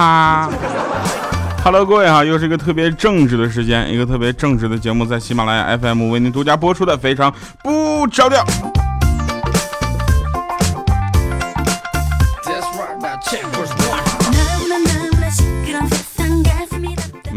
哈。Hello，各位哈，又是一个特别正直的时间，一个特别正直的节目，在喜马拉雅 FM 为您独家播出的非常不着调。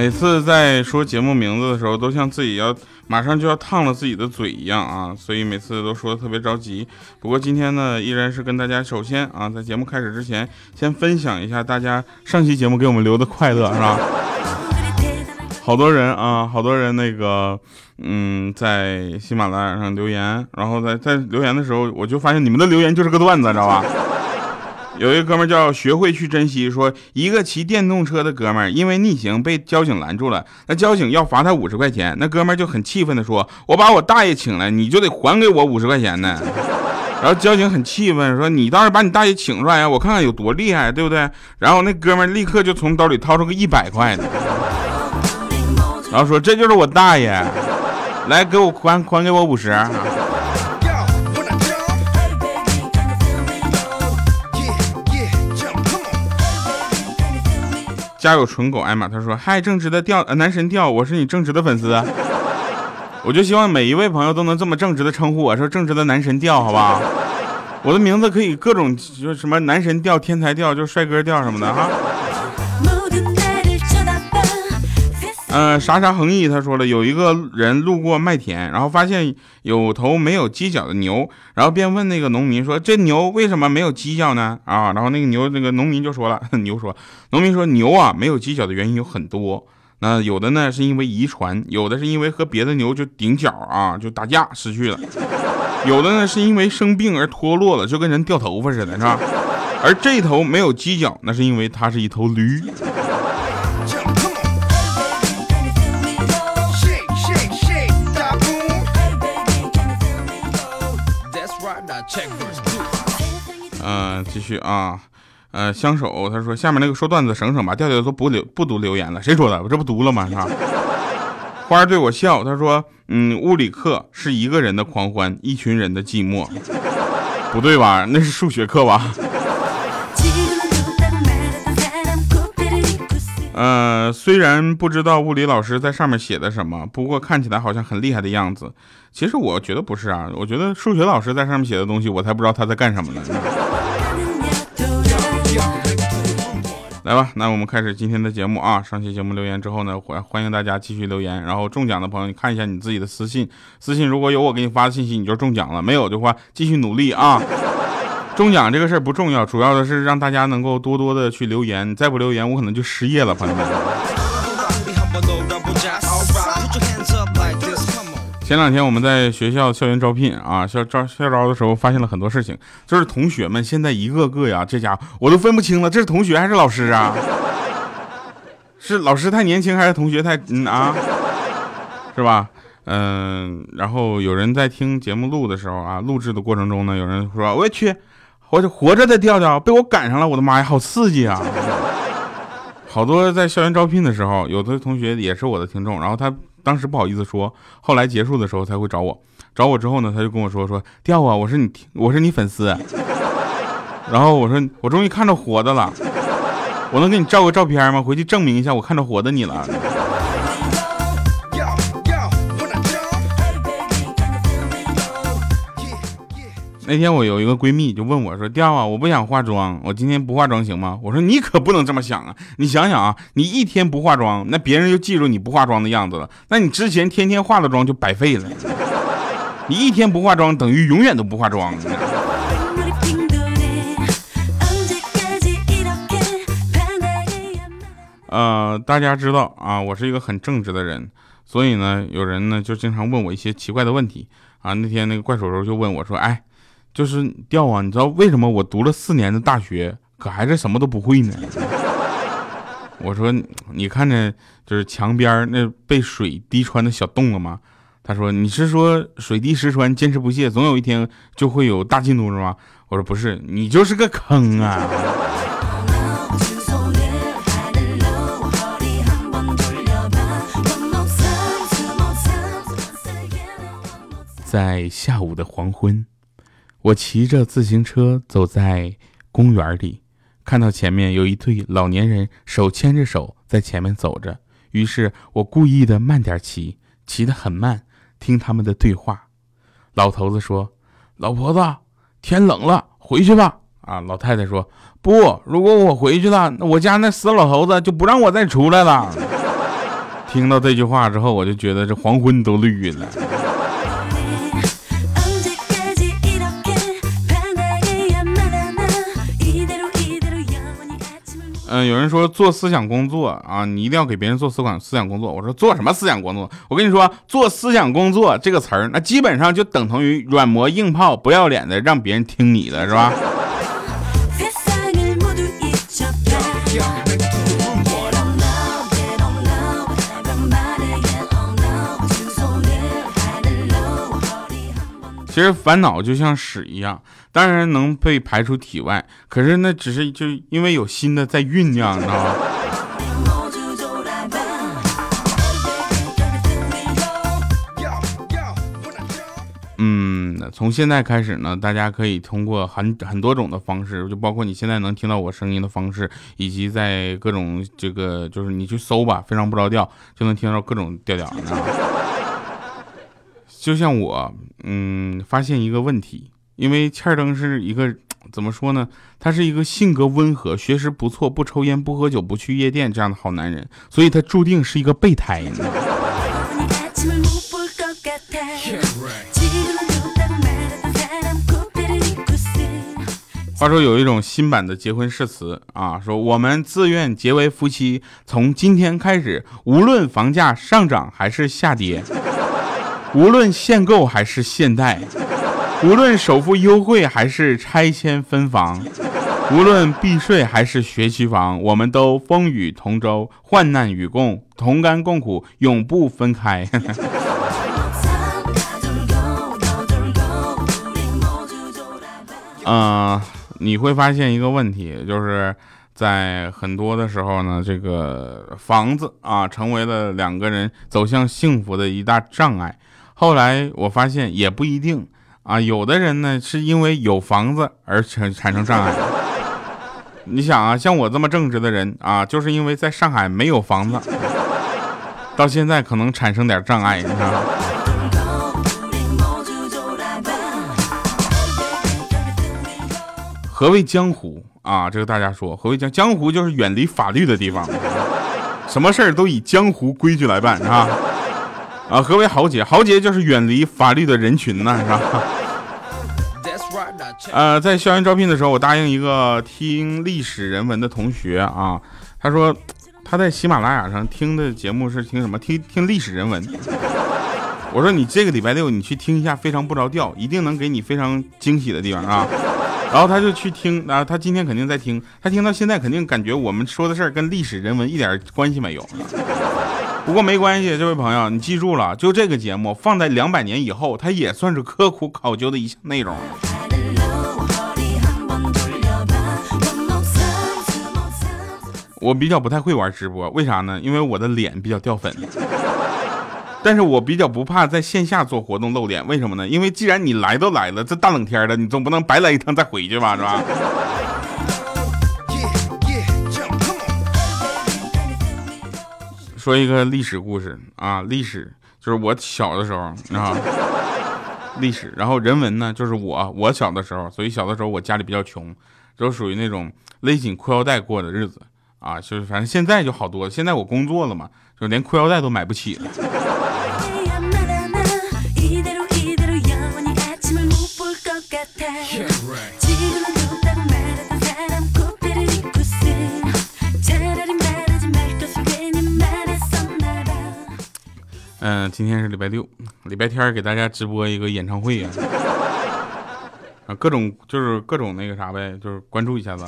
每次在说节目名字的时候，都像自己要马上就要烫了自己的嘴一样啊，所以每次都说的特别着急。不过今天呢，依然是跟大家首先啊，在节目开始之前，先分享一下大家上期节目给我们留的快乐，是吧？好多人啊，好多人那个，嗯，在喜马拉雅上留言，然后在在留言的时候，我就发现你们的留言就是个段子，知道吧？有一个哥们叫学会去珍惜，说一个骑电动车的哥们因为逆行被交警拦住了，那交警要罚他五十块钱，那哥们就很气愤的说：“我把我大爷请来，你就得还给我五十块钱呢。” 然后交警很气愤说：“你倒是把你大爷请出来呀，我看看有多厉害，对不对？”然后那哥们立刻就从兜里掏出个一百块的，然后说：“这就是我大爷，来给我还还给我五十。”家有纯狗艾玛，他说：“嗨，正直的调，男神调，我是你正直的粉丝，我就希望每一位朋友都能这么正直的称呼我，说正直的男神调，好不好？我的名字可以各种，就什么男神调、天才调，就帅哥调什么的哈。”嗯，啥啥横溢，他说了，有一个人路过麦田，然后发现有头没有犄角的牛，然后便问那个农民说：“这牛为什么没有犄角呢？”啊，然后那个牛，那个农民就说了，牛说，农民说，牛啊没有犄角的原因有很多，那有的呢是因为遗传，有的是因为和别的牛就顶角啊，就打架失去了，有的呢是因为生病而脱落了，就跟人掉头发似的，是吧？而这头没有犄角，那是因为它是一头驴。嗯，继续啊，呃，相守，他说下面那个说段子省省吧，调调都不留不读留言了，谁说的？我这不读了吗？是吧？花儿对我笑，他说，嗯，物理课是一个人的狂欢，一群人的寂寞，不对吧？那是数学课吧？呃，虽然不知道物理老师在上面写的什么，不过看起来好像很厉害的样子。其实我觉得不是啊，我觉得数学老师在上面写的东西，我才不知道他在干什么呢。来吧，那我们开始今天的节目啊。上期节目留言之后呢，欢欢迎大家继续留言。然后中奖的朋友，你看一下你自己的私信，私信如果有我给你发的信息，你就中奖了；没有的话，继续努力啊。中奖这个事儿不重要，主要的是让大家能够多多的去留言。再不留言，我可能就失业了，朋友们。前两天我们在学校校园招聘啊，校招校招的时候，发现了很多事情。就是同学们现在一个个呀，这家伙我都分不清了，这是同学还是老师啊？是老师太年轻，还是同学太嗯啊？是吧？嗯，然后有人在听节目录的时候啊，录制的过程中呢，有人说我去。活着活着的调调被我赶上了，我的妈呀，好刺激啊！好多在校园招聘的时候，有的同学也是我的听众，然后他当时不好意思说，后来结束的时候才会找我。找我之后呢，他就跟我说说调啊，我是你我是你粉丝。然后我说我终于看着活的了，我能给你照个照片吗？回去证明一下我看着活的你了。那天我有一个闺蜜就问我说：“调啊，我不想化妆，我今天不化妆行吗？”我说：“你可不能这么想啊！你想想啊，你一天不化妆，那别人就记住你不化妆的样子了，那你之前天天化的妆就白费了。你一天不化妆，等于永远都不化妆。”呃，大家知道啊，我是一个很正直的人，所以呢，有人呢就经常问我一些奇怪的问题啊。那天那个怪手手就问我说：“哎。”就是掉啊，你知道为什么我读了四年的大学，可还是什么都不会呢？我说你看着就是墙边那被水滴穿的小洞了吗？他说你是说水滴石穿，坚持不懈，总有一天就会有大进度是吗？我说不是，你就是个坑啊！在下午的黄昏。我骑着自行车走在公园里，看到前面有一对老年人手牵着手在前面走着，于是我故意的慢点骑，骑得很慢，听他们的对话。老头子说：“老婆子，天冷了，回去吧。”啊，老太太说：“不，如果我回去了，那我家那死老头子就不让我再出来了。”听到这句话之后，我就觉得这黄昏都绿了。嗯，有人说做思想工作啊，你一定要给别人做思想思想工作。我说做什么思想工作？我跟你说，做思想工作这个词儿，那基本上就等同于软磨硬泡、不要脸的让别人听你的，是吧？其实烦恼就像屎一样，当然能被排出体外，可是那只是就因为有新的在酝酿，你知道吗？嗯，从现在开始呢，大家可以通过很很多种的方式，就包括你现在能听到我声音的方式，以及在各种这个就是你去搜吧，非常不着调就能听到各种调调，你知道吗？就像我，嗯，发现一个问题，因为欠儿登是一个 怎么说呢？他是一个性格温和、学识不错、不抽烟、不喝酒、不去夜店这样的好男人，所以他注定是一个备胎。话说有一种新版的结婚誓词啊，说我们自愿结为夫妻，从今天开始，无论房价上涨还是下跌。无论限购还是限贷，无论首付优惠还是拆迁分房，无论避税还是学区房，我们都风雨同舟，患难与共，同甘共苦，永不分开。嗯，你会发现一个问题，就是在很多的时候呢，这个房子啊，成为了两个人走向幸福的一大障碍。后来我发现也不一定啊，有的人呢是因为有房子而产产生障碍。你想啊，像我这么正直的人啊，就是因为在上海没有房子，到现在可能产生点障碍，你知道吗？何谓江湖啊？这个大家说，何谓江江湖就是远离法律的地方，什么事儿都以江湖规矩来办，是吧？啊，何为豪杰？豪杰就是远离法律的人群呢，是吧？呃，在校园招聘的时候，我答应一个听历史人文的同学啊，他说他在喜马拉雅上听的节目是听什么？听听历史人文。我说你这个礼拜六你去听一下，非常不着调，一定能给你非常惊喜的地方啊。然后他就去听啊，他今天肯定在听，他听到现在肯定感觉我们说的事儿跟历史人文一点关系没有。不过没关系，这位朋友，你记住了，就这个节目放在两百年以后，它也算是刻苦考究的一项内容。我比较不太会玩直播，为啥呢？因为我的脸比较掉粉。但是我比较不怕在线下做活动露脸，为什么呢？因为既然你来都来了，这大冷天的，你总不能白来一趟再回去吧，是吧？说一个历史故事啊，历史就是我小的时候 啊，历史，然后人文呢，就是我我小的时候，所以小的时候我家里比较穷，就属于那种勒紧裤腰带过的日子啊，就是反正现在就好多了，现在我工作了嘛，就连裤腰带都买不起了。嗯，今天是礼拜六，礼拜天给大家直播一个演唱会啊，啊，各种就是各种那个啥呗，就是关注一下子。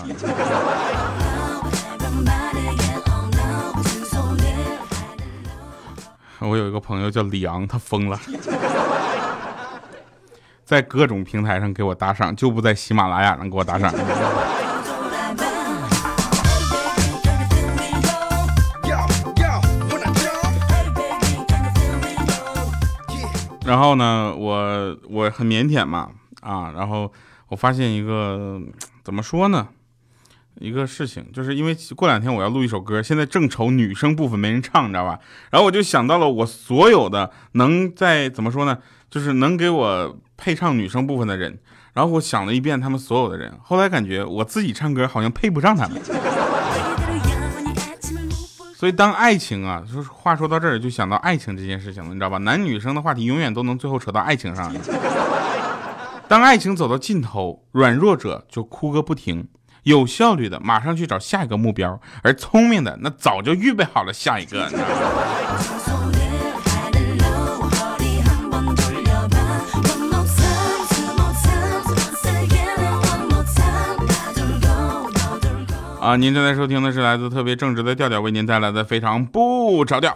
我有一个朋友叫李昂，他疯了，在各种平台上给我打赏，就不在喜马拉雅上给我打赏。然后呢，我我很腼腆嘛，啊，然后我发现一个怎么说呢，一个事情，就是因为过两天我要录一首歌，现在正愁女生部分没人唱，你知道吧？然后我就想到了我所有的能在怎么说呢，就是能给我配唱女生部分的人。然后我想了一遍他们所有的人，后来感觉我自己唱歌好像配不上他们。所以当爱情啊，就是话说到这儿就想到爱情这件事情了，你知道吧？男女生的话题永远都能最后扯到爱情上。当爱情走到尽头，软弱者就哭个不停，有效率的马上去找下一个目标，而聪明的那早就预备好了下一个。啊，您正在收听的是来自特别正直的调调为您带来的非常不着调。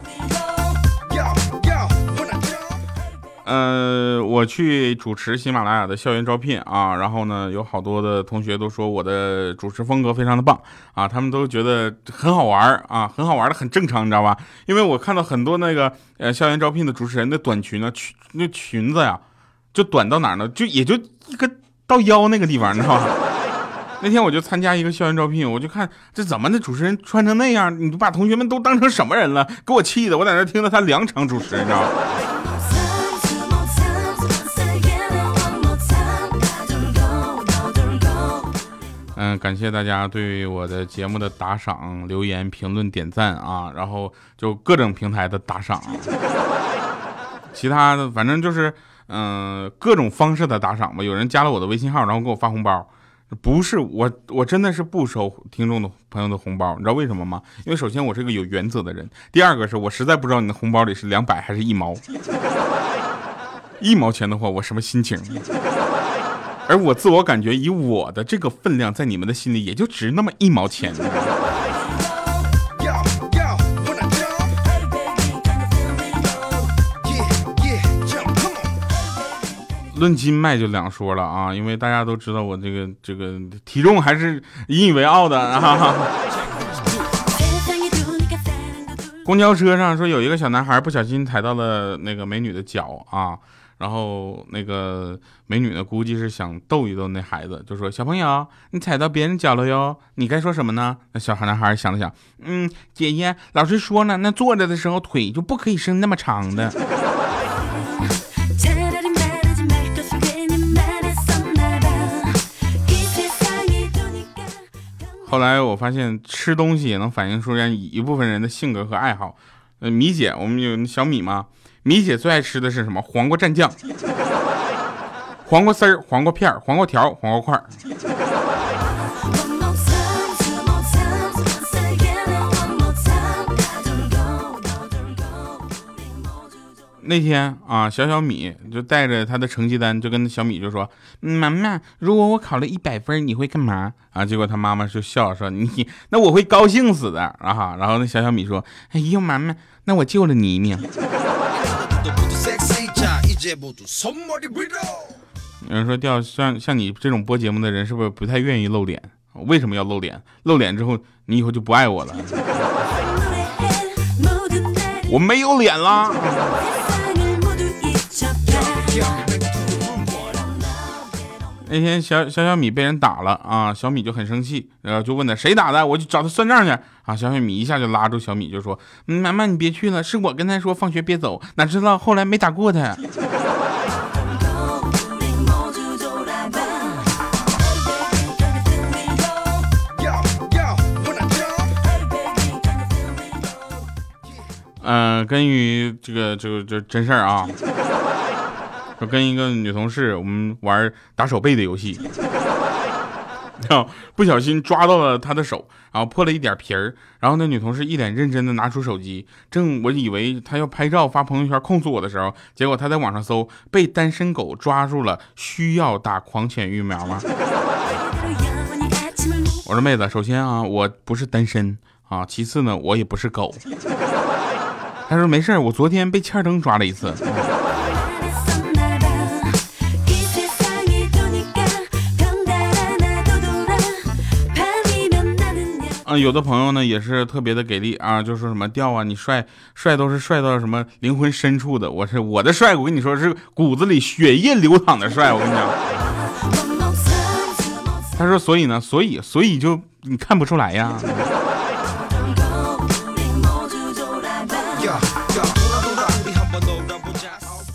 呃，我去主持喜马拉雅的校园招聘啊，然后呢，有好多的同学都说我的主持风格非常的棒啊，他们都觉得很好玩啊，很好玩的很正常，你知道吧？因为我看到很多那个呃校园招聘的主持人的短裙呢，裙那裙子呀，就短到哪儿呢？就也就一个到腰那个地方，你知道吧？那天我就参加一个校园招聘，我就看这怎么的主持人穿成那样，你把同学们都当成什么人了？给我气的，我在那听了他两场主持，你知道吗？嗯，感谢大家对我的节目的打赏、留言、评论、点赞啊，然后就各种平台的打赏，其他的反正就是嗯各种方式的打赏吧。有人加了我的微信号，然后给我发红包。不是我，我真的是不收听众的朋友的红包，你知道为什么吗？因为首先我是个有原则的人，第二个是我实在不知道你的红包里是两百还是一毛，一毛钱的话我什么心情？而我自我感觉以我的这个分量，在你们的心里也就值那么一毛钱。论斤卖就两说了啊，因为大家都知道我这个这个体重还是引以为傲的啊。公交车上说有一个小男孩不小心踩到了那个美女的脚啊，然后那个美女呢估计是想逗一逗那孩子，就说小朋友你踩到别人脚了哟，你该说什么呢？那小孩男孩想了想，嗯，姐姐，老师说呢，那坐着的时候腿就不可以伸那么长的。后来我发现吃东西也能反映出人一部分人的性格和爱好。呃，米姐，我们有小米吗？米姐最爱吃的是什么？黄瓜蘸酱、黄瓜丝儿、黄瓜片儿、黄瓜条、黄瓜块儿。那天啊，小小米就带着他的成绩单，就跟小米就说：“妈妈，如果我考了一百分，你会干嘛？”啊，结果他妈妈就笑说：“你那我会高兴死的啊！”然后那小小米说：“哎呦，妈妈，那我救了你一命。”有人说：“掉像像你这种播节目的人，是不是不太愿意露脸？为什么要露脸？露脸之后，你以后就不爱我了？我没有脸啦！” 那天小小小米被人打了啊，小米就很生气，然后就问他谁打的，我就找他算账去啊。小小米一下就拉住小米就说：“妈妈你别去了，是我跟他说放学别走，哪知道后来没打过他。”嗯，关于这个这个这真事儿啊。我跟一个女同事，我们玩打手背的游戏，然后不小心抓到了她的手，然后破了一点皮儿。然后那女同事一脸认真的拿出手机，正我以为她要拍照发朋友圈控诉我的时候，结果她在网上搜被单身狗抓住了，需要打狂犬疫苗吗？我说妹子，首先啊，我不是单身啊，其次呢，我也不是狗。她说没事我昨天被欠灯抓了一次。有的朋友呢也是特别的给力啊，就说什么掉啊，你帅帅都是帅到什么灵魂深处的，我是我的帅，我跟你说是骨子里血液流淌的帅，我跟你讲。他说，所以呢，所以所以就你看不出来呀。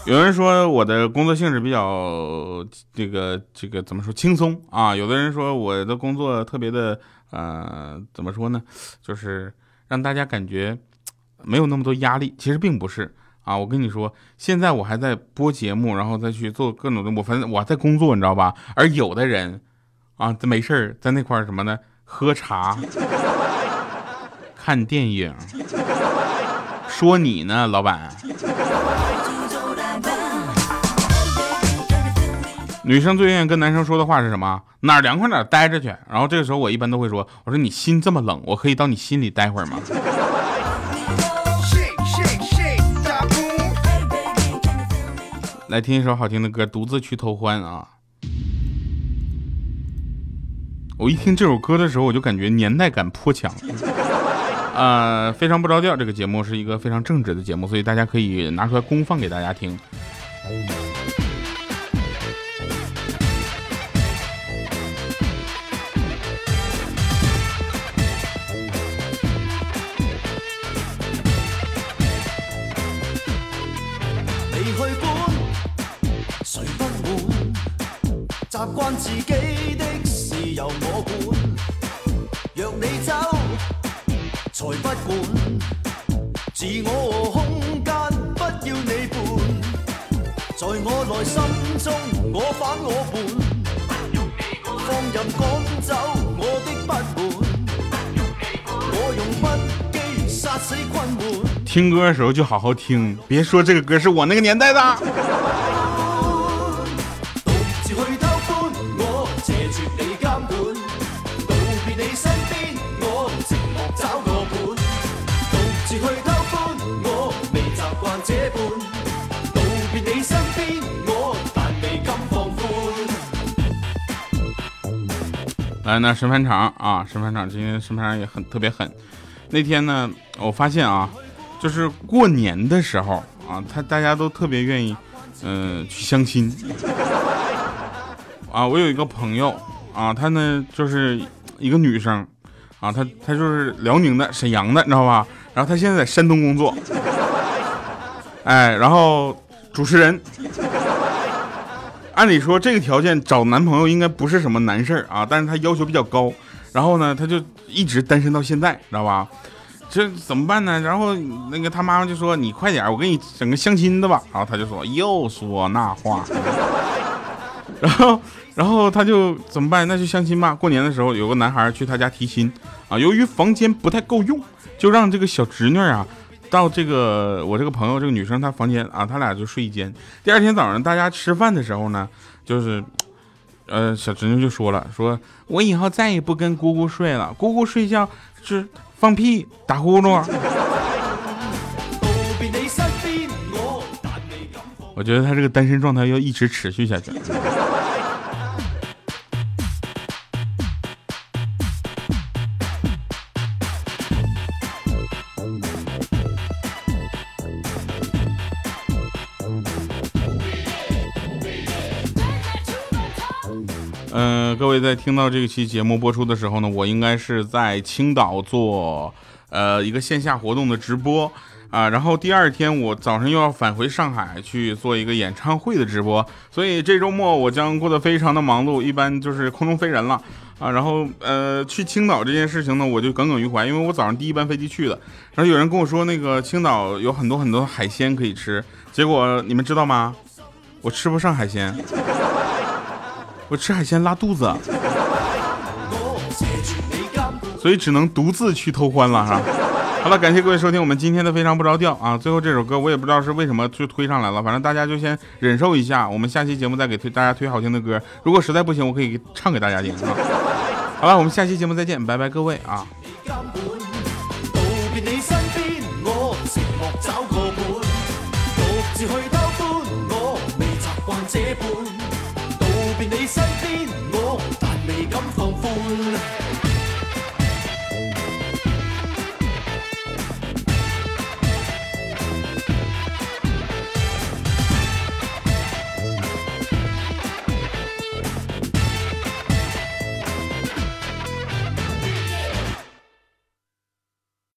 有人说我的工作性质比较这个这个怎么说轻松啊？有的人说我的工作特别的呃怎么说呢？就是让大家感觉没有那么多压力。其实并不是啊！我跟你说，现在我还在播节目，然后再去做各种的，我反正我在工作，你知道吧？而有的人啊，没事儿在那块什么呢？喝茶、看电影，说你呢，老板。女生最愿意跟男生说的话是什么？哪儿凉快哪儿待着去。然后这个时候我一般都会说：“我说你心这么冷，我可以到你心里待会儿吗？”来听一首好听的歌，独自去偷欢啊！我一听这首歌的时候，我就感觉年代感颇强。啊，非常不着调。这个节目是一个非常正直的节目，所以大家可以拿出来公放给大家听。习惯自己的事由我管，若你走才不管，自我空间不要你伴，在我内心中我反我叛，放任赶走我的不满，我用不羁杀死困闷。听歌的时候就好好听，别说这个歌是我那个年代的。来，那审判长啊，审判长今天审判长也很特别狠。那天呢，我发现啊，就是过年的时候啊，他大家都特别愿意，嗯，去相亲。啊，我有一个朋友啊，她呢就是一个女生啊，她她就是辽宁的沈阳的，你知道吧？然后她现在在山东工作。哎，然后主持人。按理说这个条件找男朋友应该不是什么难事儿啊，但是他要求比较高，然后呢，他就一直单身到现在，知道吧？这怎么办呢？然后那个他妈妈就说：“你快点，我给你整个相亲的吧。”然后他就说：“又说那话。” 然后，然后他就怎么办？那就相亲吧。过年的时候有个男孩去他家提亲啊，由于房间不太够用，就让这个小侄女啊。到这个我这个朋友这个女生她房间啊，他俩就睡一间。第二天早上大家吃饭的时候呢，就是，呃，小侄女就说了，说我以后再也不跟姑姑睡了，姑姑睡觉是放屁打呼噜。我觉得他这个单身状态要一直持续下去。位在听到这期节目播出的时候呢，我应该是在青岛做呃一个线下活动的直播啊，然后第二天我早上又要返回上海去做一个演唱会的直播，所以这周末我将过得非常的忙碌，一般就是空中飞人了啊。然后呃去青岛这件事情呢，我就耿耿于怀，因为我早上第一班飞机去的，然后有人跟我说那个青岛有很多很多海鲜可以吃，结果你们知道吗？我吃不上海鲜。我吃海鲜拉肚子，所以只能独自去偷欢了哈。好了，感谢各位收听我们今天的非常不着调啊。最后这首歌我也不知道是为什么就推上来了，反正大家就先忍受一下。我们下期节目再给推大家推好听的歌，如果实在不行，我可以唱给大家听啊。好了，我们下期节目再见，拜拜各位啊。